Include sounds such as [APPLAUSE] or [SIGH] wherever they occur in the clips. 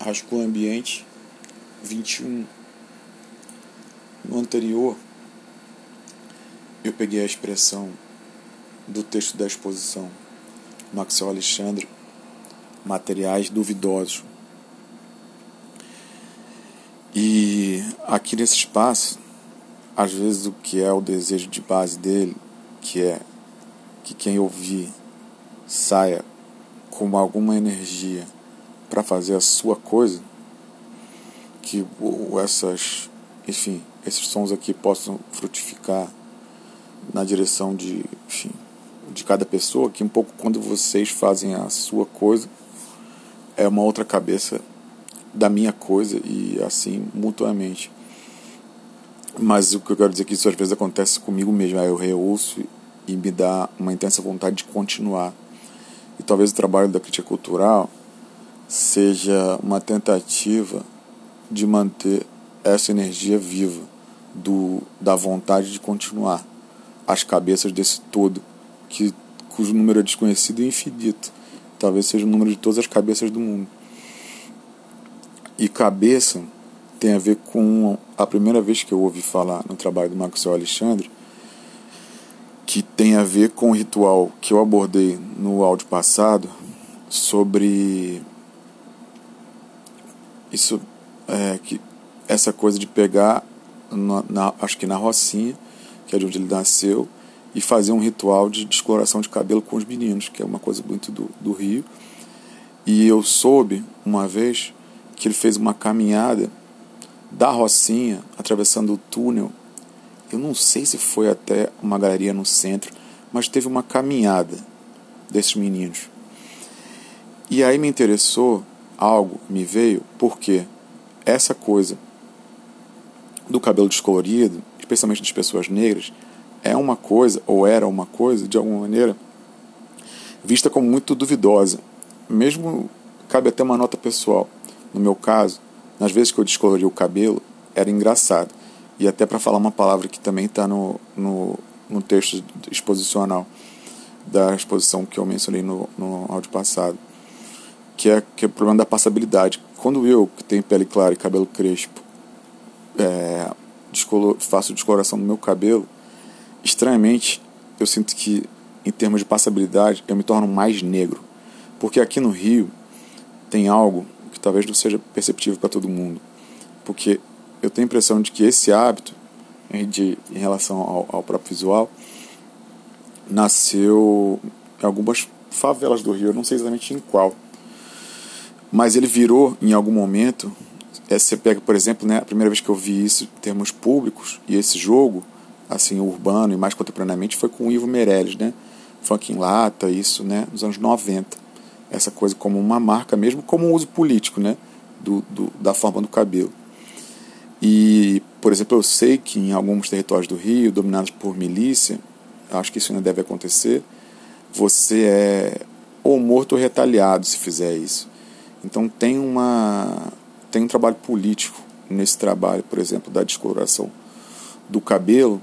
Rascunho Ambiente 21. No anterior, eu peguei a expressão do texto da exposição Maxwell Alexandre, materiais duvidosos. E aqui nesse espaço, às vezes o que é o desejo de base dele, que é que quem ouvir saia com alguma energia para fazer a sua coisa, que essas, enfim, esses sons aqui possam frutificar na direção de, enfim, de cada pessoa, que um pouco quando vocês fazem a sua coisa, é uma outra cabeça da minha coisa e assim mutuamente. Mas o que eu quero dizer é que isso às vezes acontece comigo mesmo, aí eu reouço e me dá uma intensa vontade de continuar. E talvez o trabalho da crítica cultural seja uma tentativa de manter essa energia viva do, da vontade de continuar as cabeças desse todo que cujo número é desconhecido e infinito. Talvez seja o número de todas as cabeças do mundo. E cabeça tem a ver com a primeira vez que eu ouvi falar no trabalho do Maxwell Alexandre que tem a ver com o ritual que eu abordei no áudio passado sobre isso é, que essa coisa de pegar na, na, acho que na Rocinha que é de onde ele nasceu e fazer um ritual de descoloração de cabelo com os meninos que é uma coisa muito do, do Rio. E eu soube uma vez que ele fez uma caminhada da Rocinha atravessando o túnel. Eu não sei se foi até uma galeria no centro mas teve uma caminhada desses meninos. E aí me interessou algo me veio porque essa coisa do cabelo descolorido, especialmente das pessoas negras, é uma coisa, ou era uma coisa, de alguma maneira, vista como muito duvidosa. Mesmo cabe até uma nota pessoal. No meu caso, nas vezes que eu descolori o cabelo, era engraçado. E até para falar uma palavra que também está no, no, no texto exposicional da exposição que eu mencionei no, no áudio passado que é, que é o problema da passabilidade. Quando eu, que tenho pele clara e cabelo crespo, é, descolor, faço descoloração no meu cabelo, estranhamente eu sinto que, em termos de passabilidade, eu me torno mais negro. Porque aqui no Rio tem algo que talvez não seja perceptível para todo mundo. Porque eu tenho a impressão de que esse hábito, de, em relação ao, ao próprio visual, nasceu em algumas favelas do Rio, eu não sei exatamente em qual mas ele virou em algum momento. É, você pega, por exemplo, né, a primeira vez que eu vi isso em termos públicos, e esse jogo, assim, urbano e mais contemporaneamente, foi com o Ivo Meirelles, né? Funk em lata, isso, né, nos anos 90. Essa coisa como uma marca, mesmo como um uso político, né? Do, do, da forma do cabelo. E, por exemplo, eu sei que em alguns territórios do Rio, dominados por milícia, acho que isso ainda deve acontecer, você é ou morto ou retaliado se fizer isso. Então tem uma tem um trabalho político nesse trabalho, por exemplo, da descoloração do cabelo,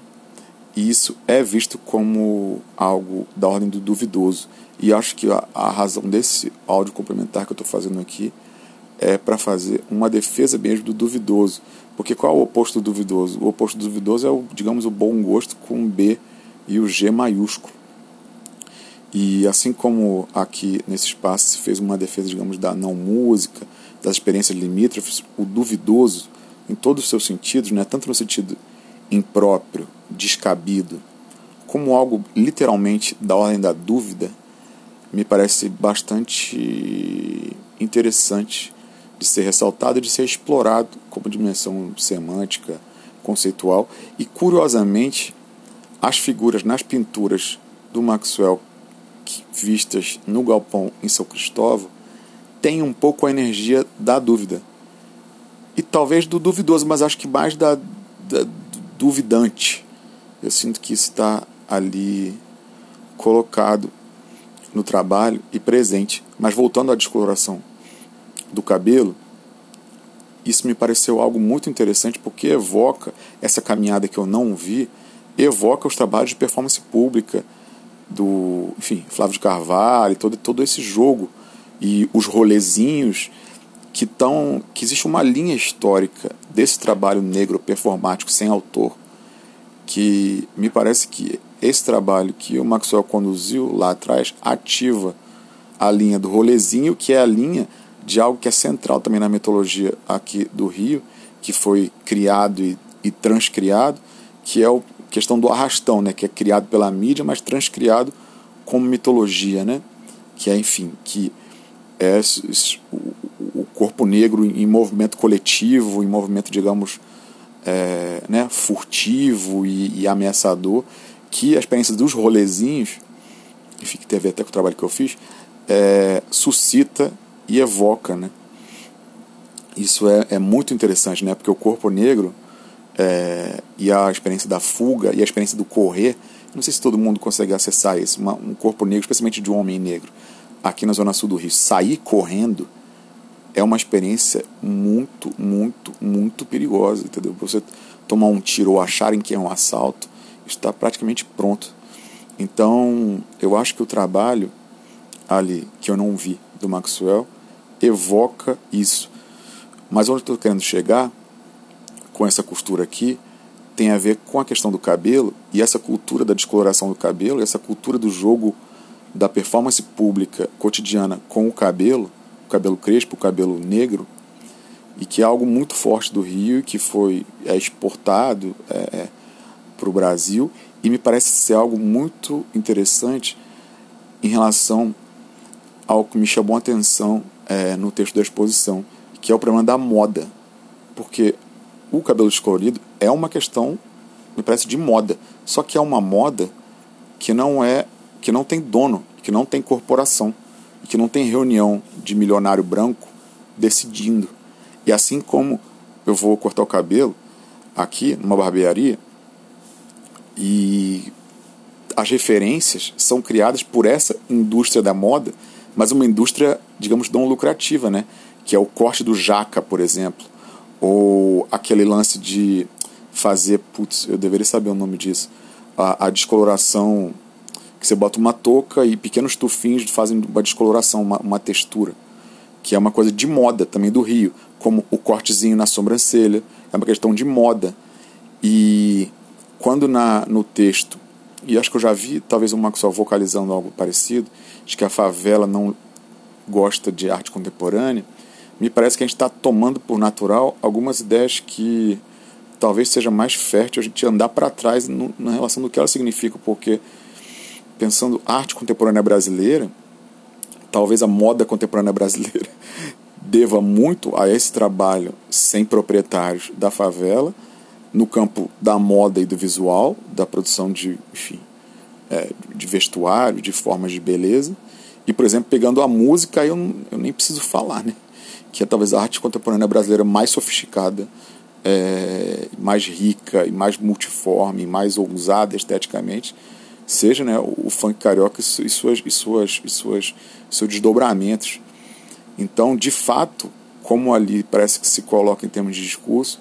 e isso é visto como algo da ordem do duvidoso. E acho que a, a razão desse áudio complementar que eu estou fazendo aqui é para fazer uma defesa mesmo do duvidoso. Porque qual é o oposto do duvidoso? O oposto do duvidoso é o, digamos, o bom gosto com B e o G maiúsculo. E assim como aqui nesse espaço se fez uma defesa, digamos, da não música, das experiências limítrofes, o duvidoso, em todos os seus sentidos, né, tanto no sentido impróprio, descabido, como algo literalmente da ordem da dúvida, me parece bastante interessante de ser ressaltado e de ser explorado como dimensão semântica, conceitual. E curiosamente, as figuras nas pinturas do Maxwell vistas no galpão em São Cristóvão tem um pouco a energia da dúvida. E talvez do duvidoso, mas acho que mais da, da duvidante. Eu sinto que isso está ali colocado no trabalho e presente. Mas voltando à descoloração do cabelo, isso me pareceu algo muito interessante porque evoca essa caminhada que eu não vi, evoca os trabalhos de performance pública, do, enfim, Flávio de Carvalho, todo, todo esse jogo e os rolezinhos que, tão, que existe uma linha histórica desse trabalho negro performático sem autor, que me parece que esse trabalho que o Maxwell conduziu lá atrás ativa a linha do rolezinho, que é a linha de algo que é central também na mitologia aqui do Rio, que foi criado e, e transcriado, que é a questão do arrastão, né, que é criado pela mídia, mas transcriado como mitologia, né, que é, enfim, que é o corpo negro em movimento coletivo, em movimento, digamos, é, né, furtivo e, e, ameaçador, que a experiência dos rolezinhos, enfim, que ver até com o trabalho que eu fiz, é, suscita e evoca, né? Isso é, é muito interessante, né? Porque o corpo negro é, e a experiência da fuga e a experiência do correr, não sei se todo mundo consegue acessar isso, uma, um corpo negro, especialmente de um homem negro, aqui na zona sul do Rio, sair correndo é uma experiência muito, muito, muito perigosa, entendeu? Você tomar um tiro ou acharem que é um assalto, está praticamente pronto. Então, eu acho que o trabalho ali que eu não vi do Maxwell evoca isso. Mas onde eu estou querendo chegar com essa costura aqui tem a ver com a questão do cabelo e essa cultura da descoloração do cabelo, essa cultura do jogo da performance pública cotidiana com o cabelo, o cabelo crespo, o cabelo negro, e que é algo muito forte do Rio, que foi é exportado é, é para o Brasil, e me parece ser algo muito interessante em relação ao que me chamou a atenção é, no texto da exposição, que é o problema da moda. Porque o cabelo descolorido é uma questão, me parece, de moda. Só que é uma moda que não é que não tem dono, que não tem corporação, que não tem reunião de milionário branco decidindo. E assim como eu vou cortar o cabelo aqui numa barbearia e as referências são criadas por essa indústria da moda mas uma indústria, digamos, não lucrativa, né? que é o corte do jaca, por exemplo, ou aquele lance de fazer, putz, eu deveria saber o nome disso, a, a descoloração, que você bota uma touca e pequenos tufinhos fazem uma descoloração, uma, uma textura, que é uma coisa de moda também do Rio, como o cortezinho na sobrancelha, é uma questão de moda. E quando na, no texto e acho que eu já vi talvez o Maxwell vocalizando algo parecido, de que a favela não gosta de arte contemporânea, me parece que a gente está tomando por natural algumas ideias que talvez seja mais fértil a gente andar para trás no, na relação do que elas significam, porque pensando arte contemporânea brasileira, talvez a moda contemporânea brasileira [LAUGHS] deva muito a esse trabalho sem proprietários da favela, no campo da moda e do visual, da produção de, enfim, é, de vestuário, de formas de beleza. E, por exemplo, pegando a música, eu, eu nem preciso falar, né? Que é talvez a arte contemporânea brasileira mais sofisticada, é, mais rica e mais multiforme, mais ousada esteticamente, seja né, o, funk carioca e suas, e suas, e suas, seus desdobramentos. Então, de fato, como ali parece que se coloca em termos de discurso,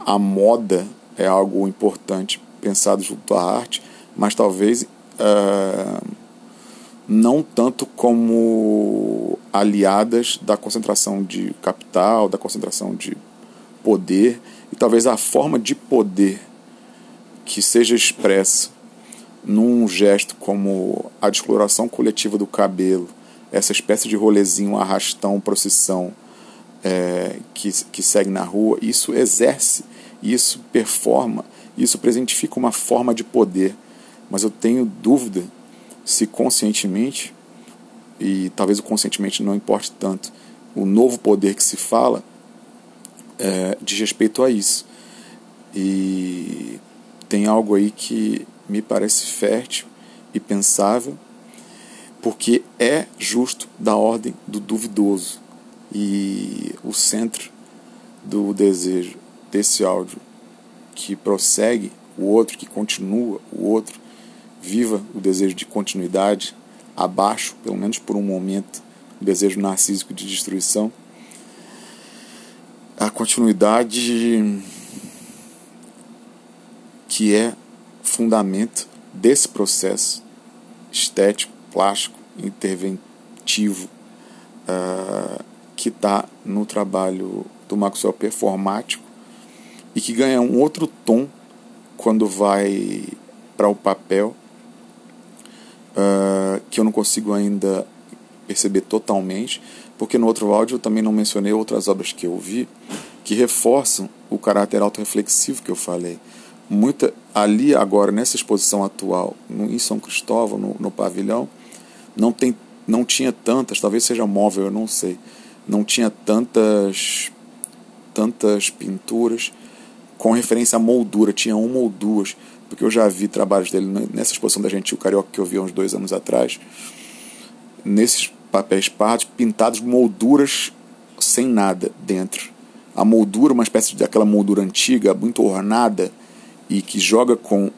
a moda é algo importante pensado junto à arte, mas talvez uh, não tanto como aliadas da concentração de capital, da concentração de poder, e talvez a forma de poder que seja expressa num gesto como a descoloração coletiva do cabelo, essa espécie de rolezinho, arrastão, procissão é, que, que segue na rua, isso exerce isso performa, isso presentifica uma forma de poder, mas eu tenho dúvida se conscientemente, e talvez o conscientemente não importe tanto, o novo poder que se fala é, diz respeito a isso. E tem algo aí que me parece fértil e pensável, porque é justo da ordem do duvidoso. E o centro do desejo desse áudio que prossegue o outro, que continua o outro, viva o desejo de continuidade, abaixo, pelo menos por um momento, o desejo narcísico de destruição. A continuidade que é fundamento desse processo estético, plástico, interventivo, uh, que está no trabalho do Maxwell performático e que ganha um outro tom quando vai para o papel uh, que eu não consigo ainda perceber totalmente, porque no outro áudio eu também não mencionei outras obras que eu vi que reforçam o caráter autorreflexivo que eu falei. Muita ali agora nessa exposição atual no, em São Cristóvão no, no pavilhão não tem não tinha tantas, talvez seja móvel, eu não sei, não tinha tantas tantas pinturas com referência à moldura, tinha uma ou duas, porque eu já vi trabalhos dele nessa exposição da Gentil Carioca que eu vi há uns dois anos atrás, nesses papéis pardos pintados molduras sem nada dentro. A moldura, uma espécie de aquela moldura antiga, muito ornada e que joga com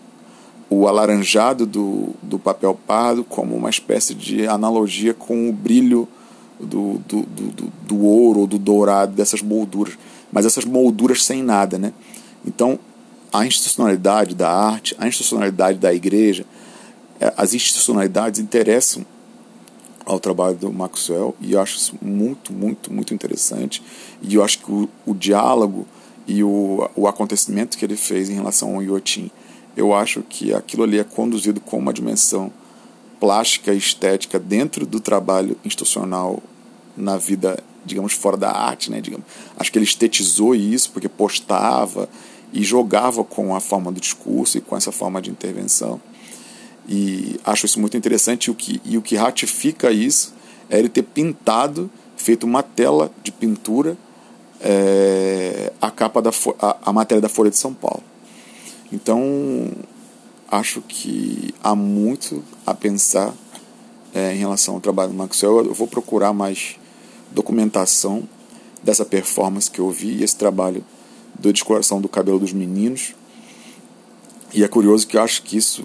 o alaranjado do, do papel pardo como uma espécie de analogia com o brilho do, do, do, do ouro ou do dourado dessas molduras. Mas essas molduras sem nada, né? Então, a institucionalidade da arte, a institucionalidade da igreja, é, as institucionalidades interessam ao trabalho do Maxwell e eu acho isso muito, muito, muito interessante. E eu acho que o, o diálogo e o, o acontecimento que ele fez em relação ao Yotin, eu acho que aquilo ali é conduzido com uma dimensão plástica e estética dentro do trabalho institucional na vida, digamos, fora da arte, né? Digamos. Acho que ele estetizou isso porque postava e jogava com a forma do discurso e com essa forma de intervenção. E acho isso muito interessante e o que, e o que ratifica isso é ele ter pintado, feito uma tela de pintura, é, a capa da a, a matéria da Folha de São Paulo. Então, acho que há muito a pensar é, em relação ao trabalho do Maxwell. Eu vou procurar mais documentação dessa performance que eu vi e esse trabalho da descoloração do cabelo dos meninos. E é curioso que eu acho que isso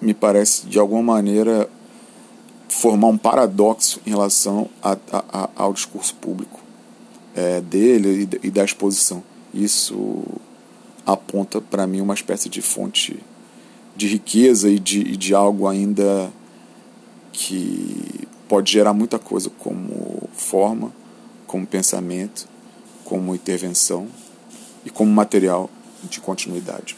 me parece de alguma maneira formar um paradoxo em relação a, a, a, ao discurso público é, dele e, e da exposição. Isso aponta para mim uma espécie de fonte de riqueza e de, e de algo ainda que pode gerar muita coisa como forma, como pensamento, como intervenção e como material de continuidade.